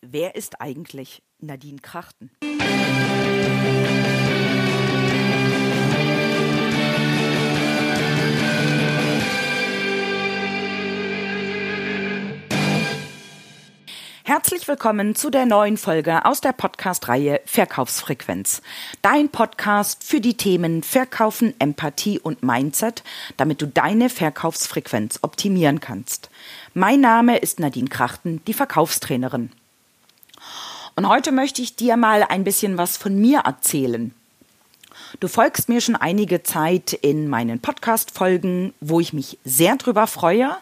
Wer ist eigentlich Nadine Krachten? Herzlich willkommen zu der neuen Folge aus der Podcast-Reihe Verkaufsfrequenz. Dein Podcast für die Themen Verkaufen, Empathie und Mindset, damit du deine Verkaufsfrequenz optimieren kannst. Mein Name ist Nadine Krachten, die Verkaufstrainerin. Und heute möchte ich dir mal ein bisschen was von mir erzählen. Du folgst mir schon einige Zeit in meinen Podcast-Folgen, wo ich mich sehr drüber freue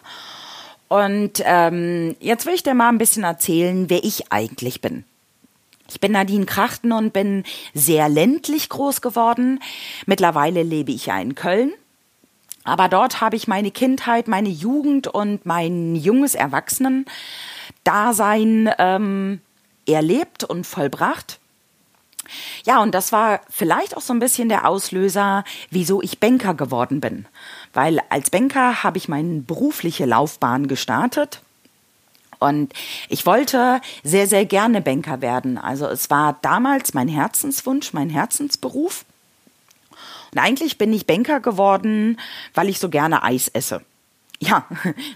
und ähm, jetzt will ich dir mal ein bisschen erzählen, wer ich eigentlich bin. Ich bin Nadine Krachten und bin sehr ländlich groß geworden. Mittlerweile lebe ich ja in Köln. Aber dort habe ich meine Kindheit, meine Jugend und mein junges Erwachsenen-Dasein ähm, erlebt und vollbracht. Ja, und das war vielleicht auch so ein bisschen der Auslöser, wieso ich Banker geworden bin. Weil als Banker habe ich meine berufliche Laufbahn gestartet. Und ich wollte sehr, sehr gerne Banker werden. Also es war damals mein Herzenswunsch, mein Herzensberuf. Und eigentlich bin ich Banker geworden, weil ich so gerne Eis esse. Ja,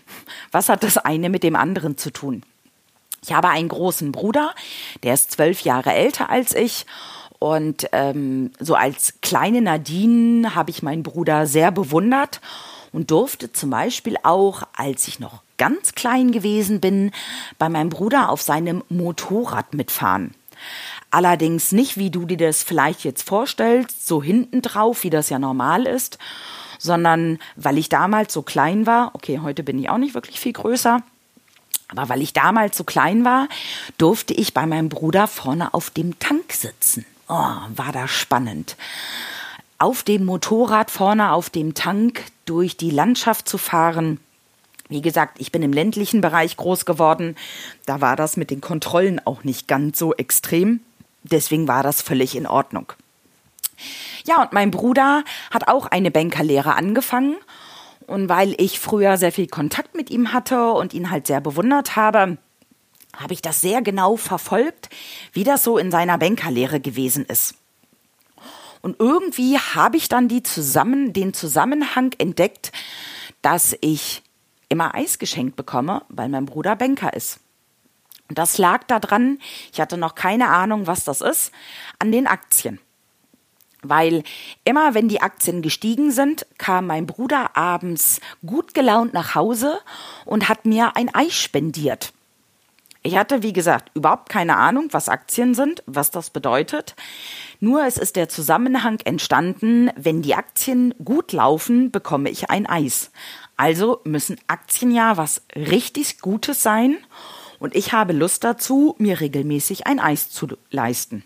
was hat das eine mit dem anderen zu tun? Ich habe einen großen Bruder, der ist zwölf Jahre älter als ich. Und ähm, so als kleine Nadine habe ich meinen Bruder sehr bewundert und durfte zum Beispiel auch, als ich noch ganz klein gewesen bin, bei meinem Bruder auf seinem Motorrad mitfahren. Allerdings nicht, wie du dir das vielleicht jetzt vorstellst, so hinten drauf, wie das ja normal ist, sondern weil ich damals so klein war, okay, heute bin ich auch nicht wirklich viel größer, aber weil ich damals so klein war, durfte ich bei meinem Bruder vorne auf dem Tank sitzen. Oh, war das spannend. Auf dem Motorrad vorne auf dem Tank durch die Landschaft zu fahren. Wie gesagt, ich bin im ländlichen Bereich groß geworden. Da war das mit den Kontrollen auch nicht ganz so extrem. Deswegen war das völlig in Ordnung. Ja, und mein Bruder hat auch eine Bankerlehre angefangen und weil ich früher sehr viel Kontakt mit ihm hatte und ihn halt sehr bewundert habe, habe ich das sehr genau verfolgt, wie das so in seiner Bankerlehre gewesen ist. Und irgendwie habe ich dann die zusammen, den Zusammenhang entdeckt, dass ich immer Eis geschenkt bekomme, weil mein Bruder Banker ist. Und das lag daran, ich hatte noch keine Ahnung, was das ist, an den Aktien. Weil immer wenn die Aktien gestiegen sind, kam mein Bruder abends gut gelaunt nach Hause und hat mir ein Ei spendiert. Ich hatte, wie gesagt, überhaupt keine Ahnung, was Aktien sind, was das bedeutet. Nur es ist der Zusammenhang entstanden, wenn die Aktien gut laufen, bekomme ich ein Eis. Also müssen Aktien ja was richtig Gutes sein und ich habe Lust dazu, mir regelmäßig ein Eis zu leisten.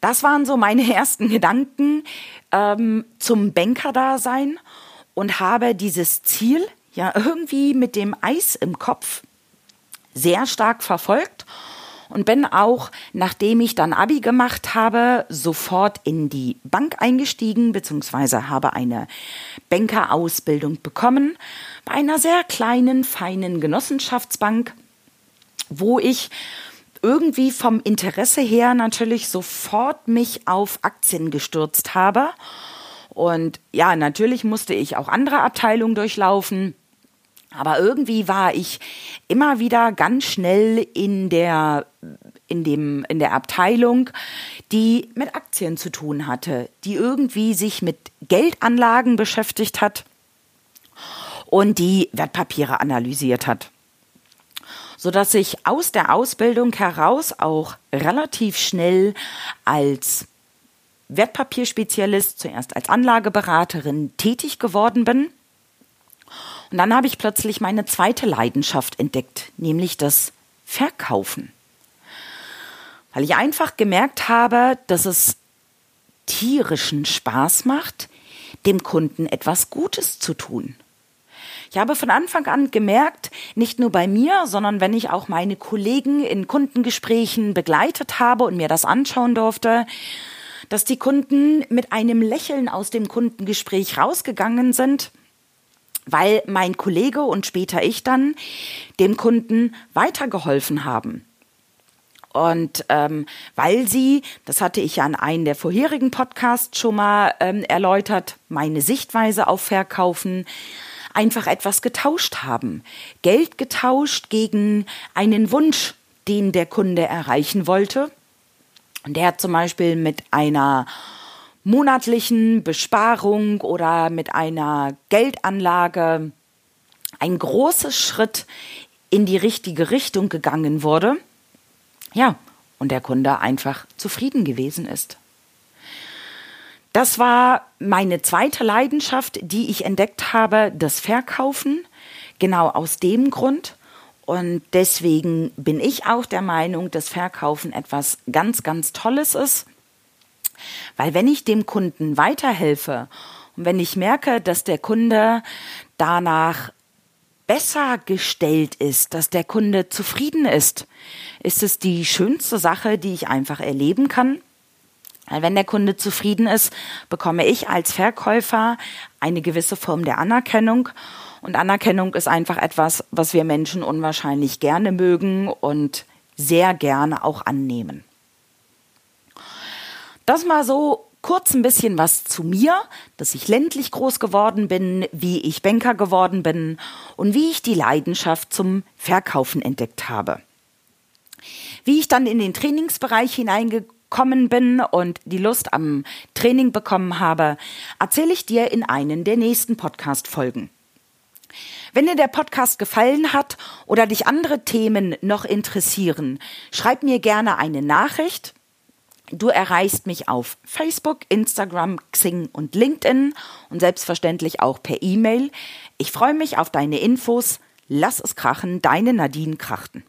Das waren so meine ersten Gedanken ähm, zum Banker-Dasein und habe dieses Ziel ja irgendwie mit dem Eis im Kopf sehr stark verfolgt und bin auch, nachdem ich dann Abi gemacht habe, sofort in die Bank eingestiegen, beziehungsweise habe eine Bankerausbildung bekommen bei einer sehr kleinen, feinen Genossenschaftsbank, wo ich irgendwie vom Interesse her natürlich sofort mich auf Aktien gestürzt habe. Und ja, natürlich musste ich auch andere Abteilungen durchlaufen. Aber irgendwie war ich immer wieder ganz schnell in der, in dem, in der Abteilung, die mit Aktien zu tun hatte, die irgendwie sich mit Geldanlagen beschäftigt hat und die Wertpapiere analysiert hat so dass ich aus der Ausbildung heraus auch relativ schnell als Wertpapierspezialist, zuerst als Anlageberaterin tätig geworden bin. Und dann habe ich plötzlich meine zweite Leidenschaft entdeckt, nämlich das Verkaufen. Weil ich einfach gemerkt habe, dass es tierischen Spaß macht, dem Kunden etwas Gutes zu tun. Ich habe von Anfang an gemerkt, nicht nur bei mir, sondern wenn ich auch meine Kollegen in Kundengesprächen begleitet habe und mir das anschauen durfte, dass die Kunden mit einem Lächeln aus dem Kundengespräch rausgegangen sind, weil mein Kollege und später ich dann dem Kunden weitergeholfen haben. Und ähm, weil sie, das hatte ich ja in einem der vorherigen Podcasts schon mal ähm, erläutert, meine Sichtweise auf Verkaufen, einfach etwas getauscht haben. Geld getauscht gegen einen Wunsch, den der Kunde erreichen wollte. Und der hat zum Beispiel mit einer monatlichen Besparung oder mit einer Geldanlage ein großer Schritt in die richtige Richtung gegangen wurde. Ja, und der Kunde einfach zufrieden gewesen ist. Das war meine zweite Leidenschaft, die ich entdeckt habe, das Verkaufen. Genau aus dem Grund. Und deswegen bin ich auch der Meinung, dass Verkaufen etwas ganz, ganz Tolles ist. Weil wenn ich dem Kunden weiterhelfe und wenn ich merke, dass der Kunde danach besser gestellt ist, dass der Kunde zufrieden ist, ist es die schönste Sache, die ich einfach erleben kann. Wenn der Kunde zufrieden ist, bekomme ich als Verkäufer eine gewisse Form der Anerkennung. Und Anerkennung ist einfach etwas, was wir Menschen unwahrscheinlich gerne mögen und sehr gerne auch annehmen. Das mal so kurz ein bisschen was zu mir, dass ich ländlich groß geworden bin, wie ich Banker geworden bin und wie ich die Leidenschaft zum Verkaufen entdeckt habe. Wie ich dann in den Trainingsbereich hineingekommen bin und die Lust am Training bekommen habe, erzähle ich dir in einen der nächsten Podcast-Folgen. Wenn dir der Podcast gefallen hat oder dich andere Themen noch interessieren, schreib mir gerne eine Nachricht Du erreichst mich auf Facebook, Instagram, Xing und LinkedIn und selbstverständlich auch per E-Mail. Ich freue mich auf deine Infos. Lass es krachen, deine Nadine Krachten.